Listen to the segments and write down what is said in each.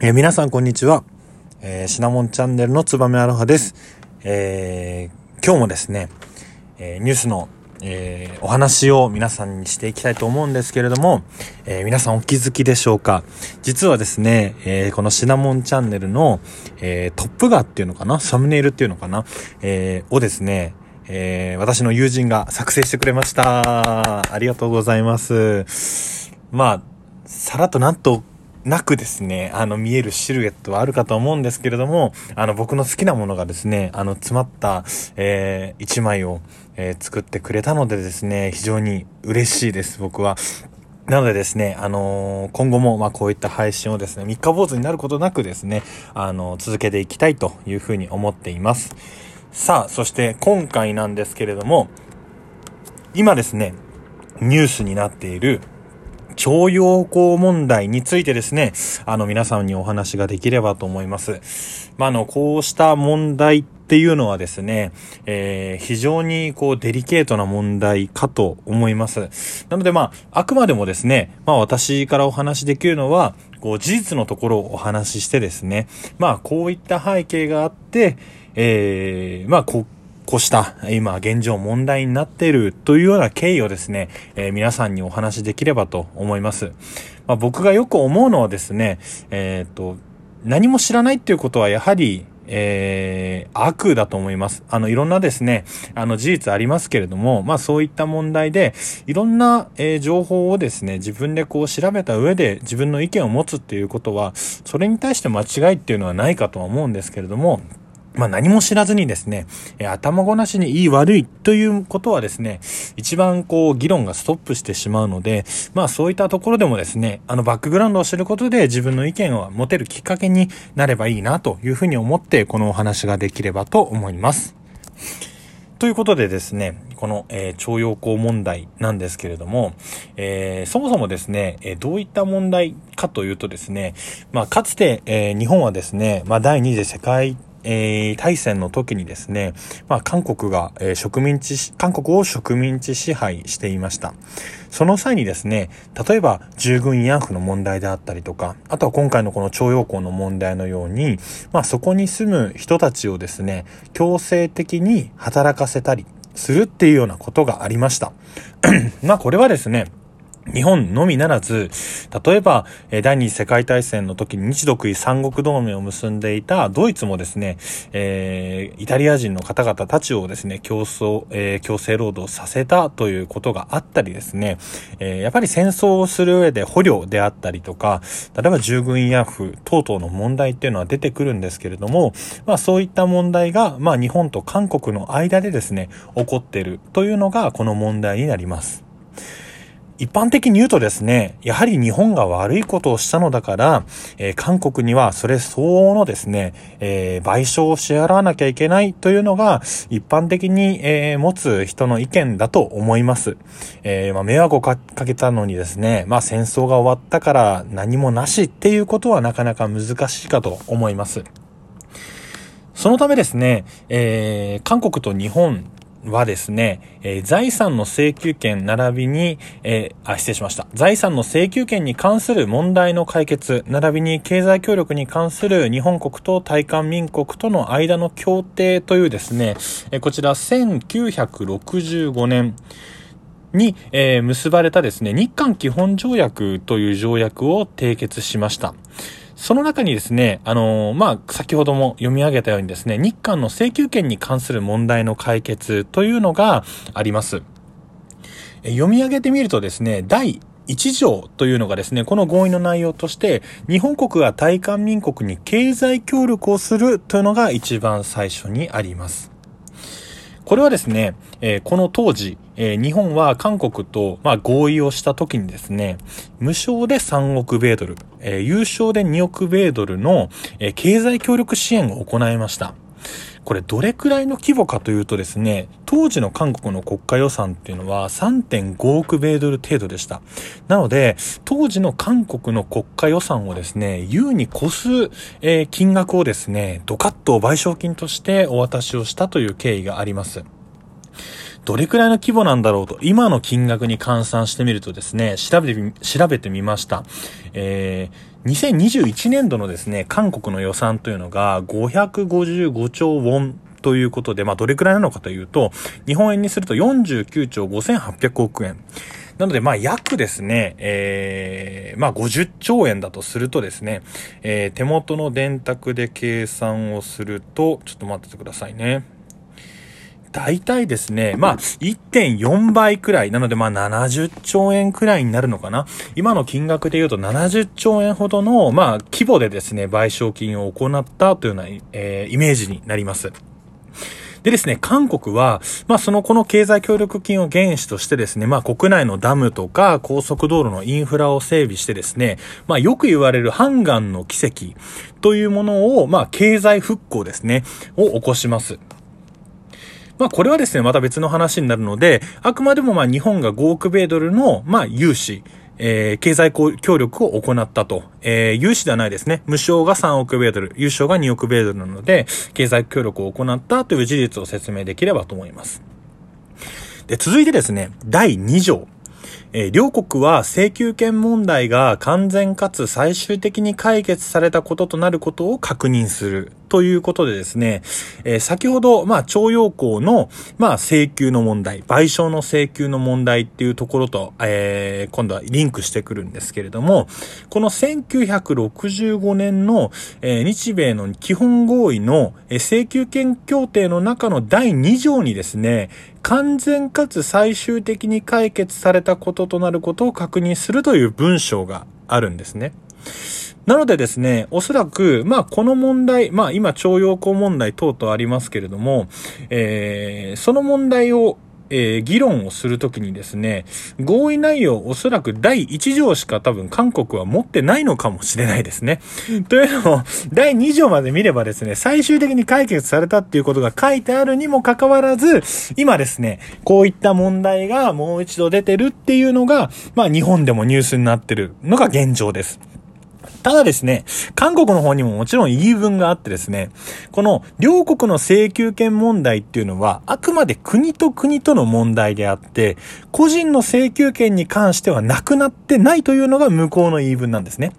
えー、皆さんこんにちは。えー、シナモンチャンネルのつばめアロハです。えー、今日もですね、え、ニュースの、え、お話を皆さんにしていきたいと思うんですけれども、え、皆さんお気づきでしょうか実はですね、え、このシナモンチャンネルの、え、トップ画っていうのかな？サムネイルっていうのかな？え、をですね、え、私の友人が作成してくれました。ありがとうございます。まあ、さらっとなんとなくですね、あの見えるシルエットはあるかと思うんですけれども、あの僕の好きなものがですね、あの詰まった、えー、一枚を、えー、作ってくれたのでですね、非常に嬉しいです、僕は。なのでですね、あのー、今後も、まあ、こういった配信をですね、三日坊主になることなくですね、あのー、続けていきたいというふうに思っています。さあ、そして今回なんですけれども、今ですね、ニュースになっている、徴用工問題についてですね、あの皆さんにお話ができればと思います。まあ、あの、こうした問題っていうのはですね、えー、非常にこうデリケートな問題かと思います。なのでまあ、あくまでもですね、まあ私からお話しできるのは、こう事実のところをお話ししてですね、まあこういった背景があって、えー、まあここうした今現状問題になっているというような経緯をですね、えー、皆さんにお話しできればと思います。まあ、僕がよく思うのはですね、えっ、と、何も知らないっていうことはやはり、えー、悪だと思います。あの、いろんなですね、あの、事実ありますけれども、まあそういった問題で、いろんな、えー、情報をですね、自分でこう調べた上で自分の意見を持つっていうことは、それに対して間違いっていうのはないかとは思うんですけれども、まあ何も知らずにですね、え頭ごなしにいい悪いということはですね、一番こう議論がストップしてしまうので、まあそういったところでもですね、あのバックグラウンドを知ることで自分の意見を持てるきっかけになればいいなというふうに思ってこのお話ができればと思います。ということでですね、この、えー、徴用工問題なんですけれども、えー、そもそもですね、えー、どういった問題かというとですね、まあ、かつて、え日本はですね、まあ、第二次世界えー、大戦の時にですね、まあ、韓国が、えー、植民地、韓国を植民地支配していました。その際にですね、例えば従軍慰安婦の問題であったりとか、あとは今回のこの徴用工の問題のように、まあ、そこに住む人たちをですね、強制的に働かせたりするっていうようなことがありました。まあ、これはですね、日本のみならず、例えば、第二次世界大戦の時に日独伊三国同盟を結んでいたドイツもですね、えー、イタリア人の方々たちをですね、競争、えー、強制労働させたということがあったりですね、えー、やっぱり戦争をする上で捕虜であったりとか、例えば従軍慰安婦等々の問題っていうのは出てくるんですけれども、まあそういった問題が、まあ日本と韓国の間でですね、起こっているというのがこの問題になります。一般的に言うとですね、やはり日本が悪いことをしたのだから、えー、韓国にはそれ相応のですね、えー、賠償を支払わなきゃいけないというのが一般的に、えー、持つ人の意見だと思います。えまあ、迷惑をかけたのにですね、まあ、戦争が終わったから何もなしっていうことはなかなか難しいかと思います。そのためですね、え韓国と日本はですね、えー、財産の請求権並びに、えー、あ、失礼しました。財産の請求権に関する問題の解決、並びに経済協力に関する日本国と対韓民国との間の協定というですね、えー、こちら1965年、に、えー、結ばれたですね、日韓基本条約という条約を締結しました。その中にですね、あのー、まあ、先ほども読み上げたようにですね、日韓の請求権に関する問題の解決というのがあります。読み上げてみるとですね、第1条というのがですね、この合意の内容として、日本国が対韓民国に経済協力をするというのが一番最初にあります。これはですね、えー、この当時、えー、日本は韓国と、まあ、合意をした時にですね、無償で3億米ドル、えー、優勝で2億米ドルの、え経済協力支援を行いました。これどれくらいの規模かというとですね、当時の韓国の国家予算っていうのは3.5億米ドル程度でした。なので、当時の韓国の国家予算をですね、優に越す、えー、金額をですね、ドカッと賠償金としてお渡しをしたという経緯があります。どれくらいの規模なんだろうと、今の金額に換算してみるとですね、調べてみ、調べてみました。えー、2021年度のですね、韓国の予算というのが555兆ウォンということで、まあ、どれくらいなのかというと、日本円にすると49兆5800億円。なので、まあ、約ですね、えー、まあ、50兆円だとするとですね、えー、手元の電卓で計算をすると、ちょっと待っててくださいね。大体ですね、まあ、1.4倍くらい。なので、まあ、70兆円くらいになるのかな。今の金額で言うと70兆円ほどの、まあ、規模でですね、賠償金を行ったというような、えー、イメージになります。でですね、韓国は、まあそのこの経済協力金を原資としてですね、まあ国内のダムとか高速道路のインフラを整備してですね、まあよく言われるハンガンの奇跡というものを、まあ経済復興ですね、を起こします。まあこれはですね、また別の話になるので、あくまでもまあ日本が5億米ドルの、まあ融資、えー、経済協力を行ったと。えー、融資ではないですね。無償が3億米ドル、優勝が2億米ドルなので、経済協力を行ったという事実を説明できればと思います。で、続いてですね、第2条。え、両国は請求権問題が完全かつ最終的に解決されたこととなることを確認する。ということでですね、えー、先ほど、まあ、徴用工の、まあ、請求の問題、賠償の請求の問題っていうところと、えー、今度はリンクしてくるんですけれども、この1965年の、えー、日米の基本合意の、え、請求権協定の中の第2条にですね、完全かつ最終的に解決されたこととなることを確認するという文章があるんですね。なのでですね、おそらく、まあ、この問題、まあ、今、徴用工問題等々ありますけれども、えー、その問題を、えー、議論をするときにですね、合意内容おそらく第1条しか多分韓国は持ってないのかもしれないですね。というのも、第2条まで見ればですね、最終的に解決されたっていうことが書いてあるにもかかわらず、今ですね、こういった問題がもう一度出てるっていうのが、まあ日本でもニュースになってるのが現状です。ただですね、韓国の方にももちろん言い分があってですね、この両国の請求権問題っていうのは、あくまで国と国との問題であって、個人の請求権に関してはなくなってないというのが向こうの言い分なんですね。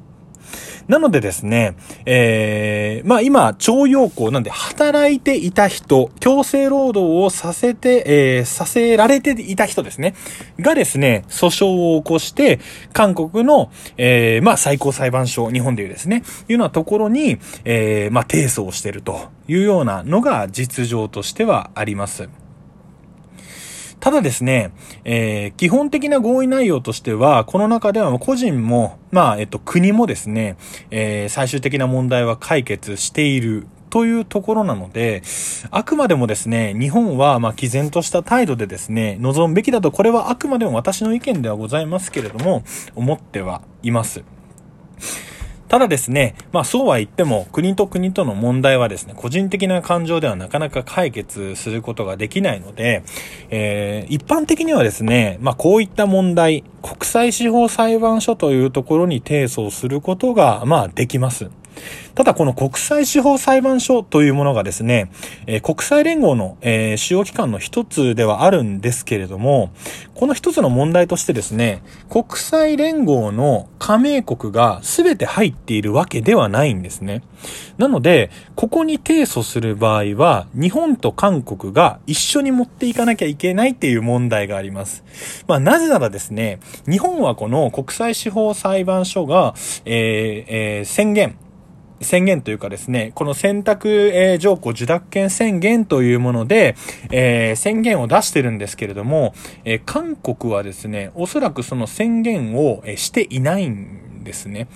なのでですね、えー、まあ今、徴用工なんで働いていた人、強制労働をさせて、えー、させられていた人ですね、がですね、訴訟を起こして、韓国の、えー、まあ最高裁判所、日本でいうですね、いうようなところに、えー、まあ提訴をしてるというようなのが実情としてはあります。ただですね、えー、基本的な合意内容としては、この中では個人も、まあ、えっと、国もですね、えー、最終的な問題は解決しているというところなので、あくまでもですね、日本は、まあ、毅然とした態度でですね、望むべきだと、これはあくまでも私の意見ではございますけれども、思ってはいます。ただですね、まあそうは言っても国と国との問題はですね、個人的な感情ではなかなか解決することができないので、えー、一般的にはですね、まあこういった問題、国際司法裁判所というところに提訴することが、まあできます。ただこの国際司法裁判所というものがですね、え、国際連合の、え、主要機関の一つではあるんですけれども、この一つの問題としてですね、国際連合の加盟国が全て入っているわけではないんですね。なので、ここに提訴する場合は、日本と韓国が一緒に持っていかなきゃいけないっていう問題があります。まあ、なぜならですね、日本はこの国際司法裁判所が、えーえー、宣言、宣言というかですね、この選択、えー、条項受諾権宣言というもので、えー、宣言を出してるんですけれども、えー、韓国はですね、おそらくその宣言を、えしていないんですね。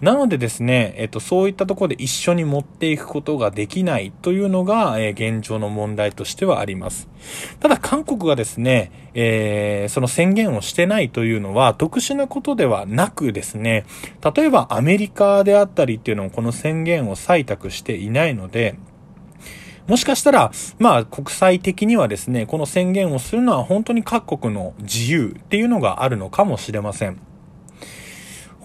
なのでですね、えっと、そういったところで一緒に持っていくことができないというのが、えー、現状の問題としてはあります。ただ、韓国がですね、えー、その宣言をしてないというのは特殊なことではなくですね、例えばアメリカであったりっていうのもこの宣言を採択していないので、もしかしたら、まあ国際的にはですね、この宣言をするのは本当に各国の自由っていうのがあるのかもしれません。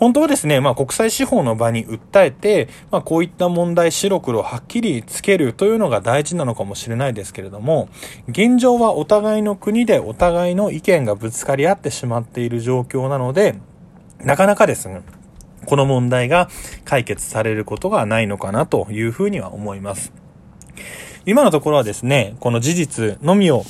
本当はですね、まあ国際司法の場に訴えて、まあこういった問題白黒はっきりつけるというのが大事なのかもしれないですけれども、現状はお互いの国でお互いの意見がぶつかり合ってしまっている状況なので、なかなかですね、この問題が解決されることがないのかなというふうには思います。今のところはですね、この事実のみを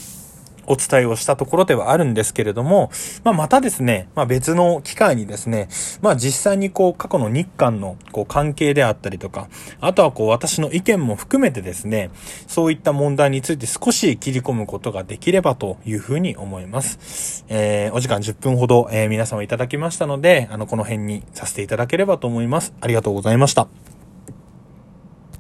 お伝えをしたところではあるんですけれども、まあ、またですね、まあ、別の機会にですね、まあ、実際にこう、過去の日韓のこう、関係であったりとか、あとはこう、私の意見も含めてですね、そういった問題について少し切り込むことができればというふうに思います。えー、お時間10分ほど、えー、皆様いただきましたので、あの、この辺にさせていただければと思います。ありがとうございました。